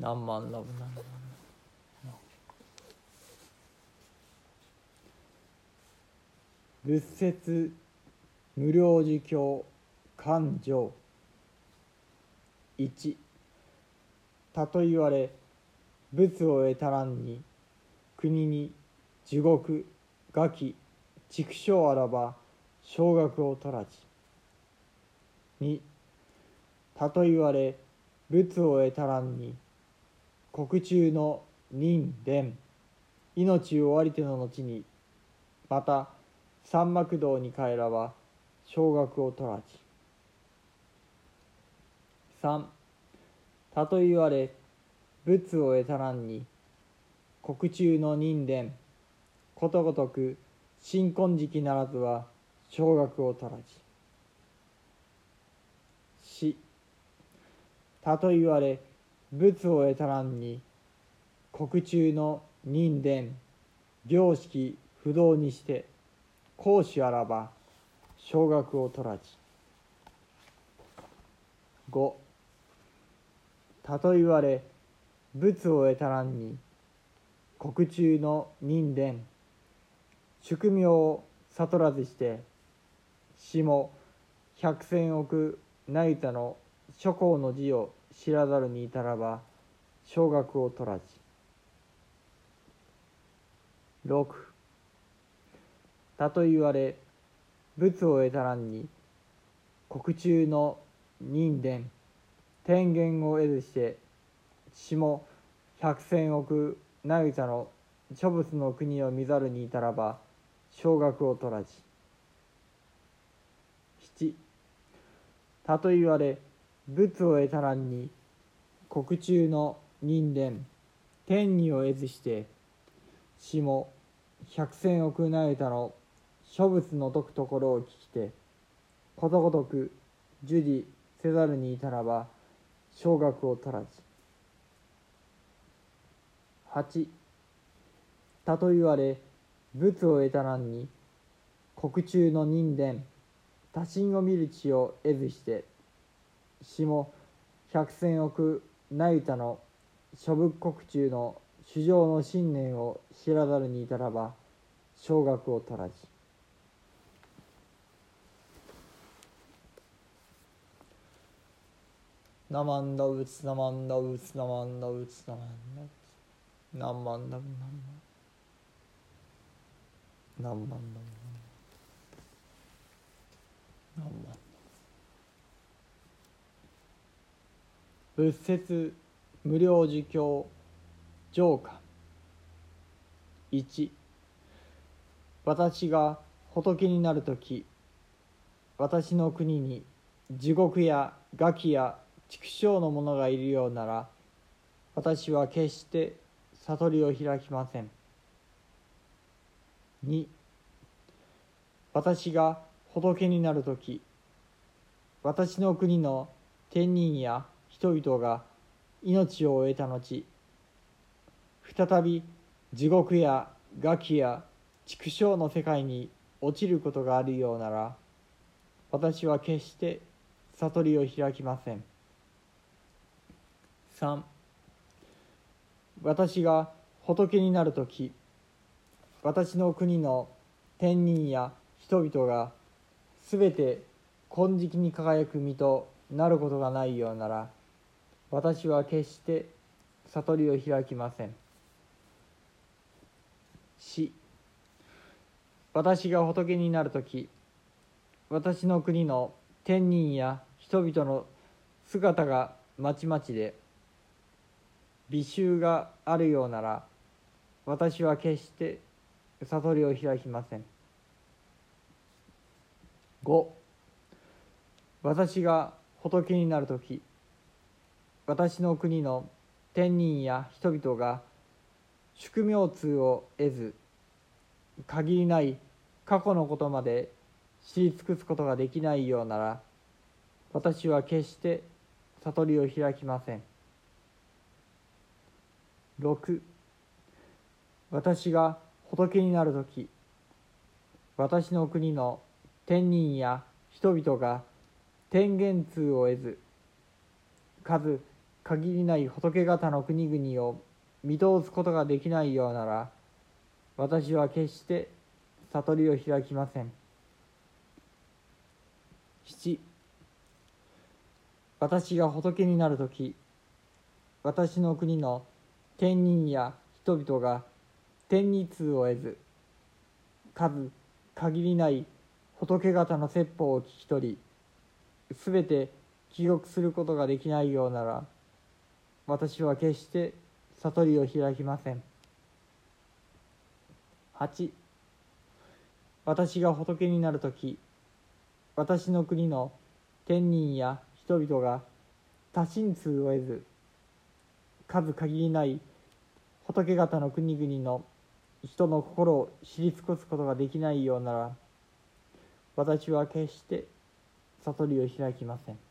何万ラブ何万仏説無料儒教勘定一。たと言われ仏を得たらんに国に地獄餓鬼畜生あらば少額を取らじ二。たと言われ仏を得たらんに国中の人伝。命を終わりての後にまた三幕道に帰らば少額を取らじ三たと言われ仏を得たらんに国中の人伝。ことごとく新婚時期ならずは少額を取らじ四たと言われ仏を得たらんに国中の人伝良識不動にして講師あらば少額を取らじ五たと言われ仏を得たらんに国中の人伝宿命を悟らずして死も百千億内田の諸行の字を知らざるにいたらば少額を取らじ六。たと言われ仏を得たらんに国中の人伝天元を得ずして死も百千億内座の諸仏の国を見ざるにいたらば少額を取らじ七。たと言われ仏を得たらんに国中の人伝天にを得ずして死も百千億なゆたの諸仏の説くところを聞きてことごとく受理せざるにいたらば少額を取らじ八たと言われ仏を得たらんに国中の人伝多神を見る地を得ずして下百千億内田の諸仏国中の主上の信念を知らざるにいたらば少額を取らじナマンダウツナマンダウツナマンダウツナマンダウツナマンダウナマンダウナマンダウナマンダ仏説無料儒教上巻1私が仏になる時私の国に地獄や餓鬼や畜生の者がいるようなら私は決して悟りを開きません。2私が仏になる時私の国の天人や人々が命を得た後再び地獄や餓鬼や畜生の世界に落ちることがあるようなら私は決して悟りを開きません。3私が仏になる時私の国の天人や人々がすべて金色に輝く身となることがないようなら私は決して悟りを開きません。死私が仏になる時私の国の天人や人々の姿がまちまちで美醜があるようなら私は決して悟りを開きません。5私が仏になる時私の国の天人や人々が宿命通を得ず限りない過去のことまで知り尽くすことができないようなら私は決して悟りを開きません。6私が仏になる時私の国の天人や人々が天元通を得ず数限りない仏方の国々を見通すことができないようなら私は決して悟りを開きません。7私が仏になる時私の国の天人や人々が天二通を得ず数限りない仏方の説法を聞き取りすべて記憶することができないようなら私は決して悟りを開きません。8私が仏になる時私の国の天人や人々が多神通を得ず数限りない仏方の国々の人の心を知り尽くすことができないようなら私は決して悟りを開きません。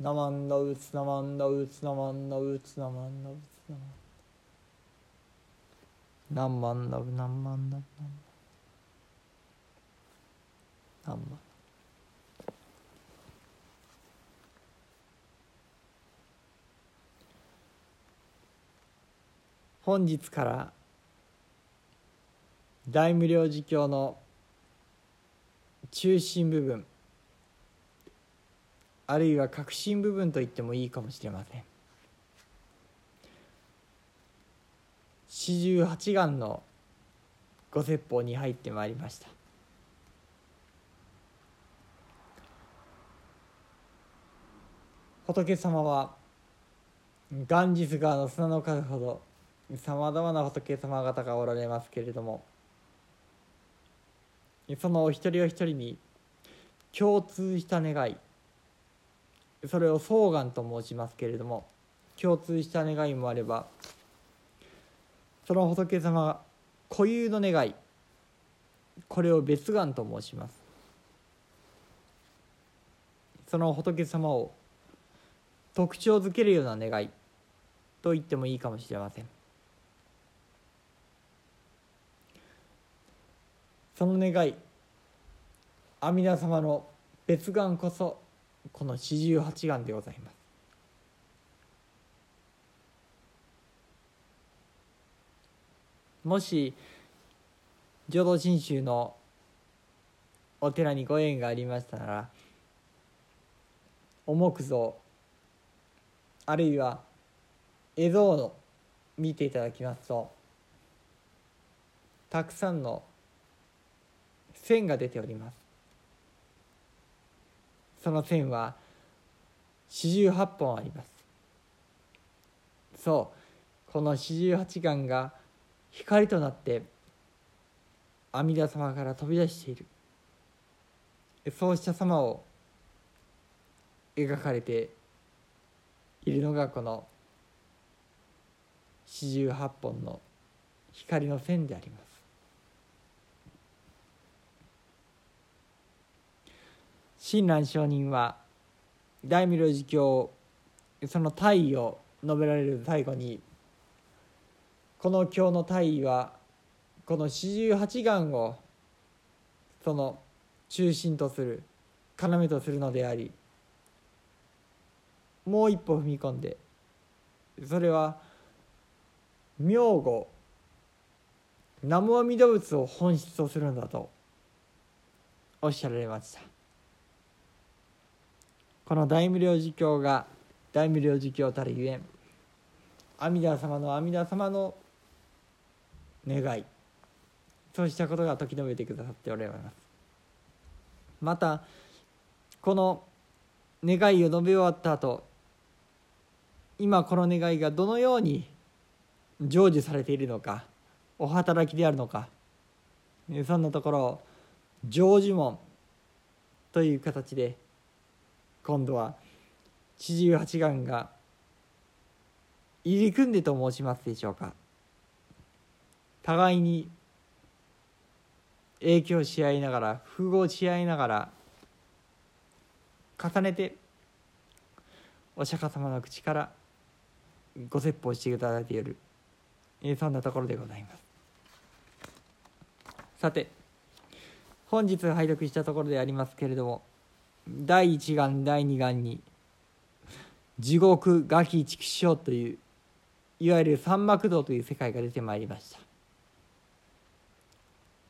なまんだうつなまんだうつなまんだうつなまんだうつなまんだ。何万だぶ何万だぶ何万何万本日から大無量寿経の中心部分。あるいは核心部分と言ってもいいかもしれません。四十八願のご説法に入ってまいりました。仏様はガンジス川の砂の数ほどさまざまな仏様方がおられますけれどもそのお一人お一人に共通した願いそれを双眼と申しますけれども共通した願いもあればその仏様固有の願いこれを別願と申します。その仏様を特徴づけるような願いと言ってもいいかもしれません。その願い阿弥陀様の別願こそこの四十八願でございます。もし浄土真宗のお寺にご縁がありましたならお木像あるいは絵像を見ていただきますとたくさんの線が出ております。その線は四十八本あります。そうこの四十八眼が光となって阿弥陀様から飛び出している。そうした様を描かれているのがこの四十八本の光の線であります。親鸞上人は大無量寿経その大意を述べられる最後にこの経の大意はこの四十八願をその中心とする要とするのでありもう一歩踏み込んでそれは名語南無阿弥陀仏を本質とするんだとおっしゃられました。この大無量寿経が大無量寿経たるゆえん阿弥陀様の阿弥陀様の願いそうしたことが時述べてくださっておられます。またこの願いを述べ終わった後今この願いがどのように成就されているのかお働きであるのかそんなところを成就門という形で今度は四十八願が入り組んでと申しますでしょうか。互いに影響し合いながら符合し合いながら重ねてお釈迦様の口からご説法していただいているそんなところでございます。さて本日拝読したところでありますけれども第一願第二願に地獄餓鬼畜生といういわゆる三幕道という世界が出てまいりました。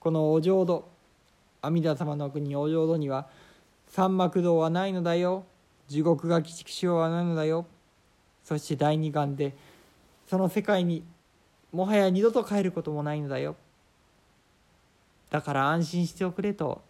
このお浄土阿弥陀様の国お浄土には三幕道はないのだよ。地獄が鬼畜生はないのだよ。そして第二眼でその世界にもはや二度と帰ることもないのだよ。だから安心しておくれと。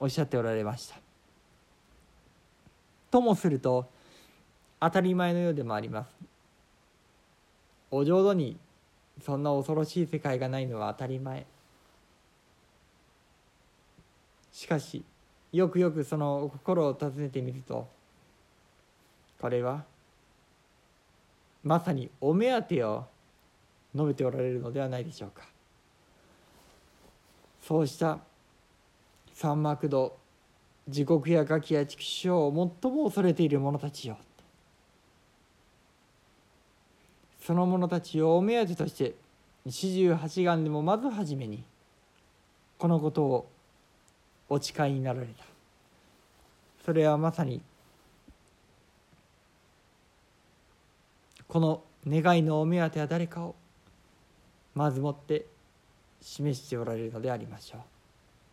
おっしゃっておられました。ともすると当たり前のようでもあります。お浄土にそんな恐ろしい世界がないのは当たり前。しかしよくよくその心を尋ねてみるとこれはまさにお目当てを述べておられるのではないでしょうか。そうした三幕道地獄や餓鬼や畜生を最も恐れている者たちよその者たちをお目当てとして四十八願でもまず初めにこのことをお誓いになられたそれはまさにこの願いのお目当ては誰かをまずもって示しておられるのでありましょう。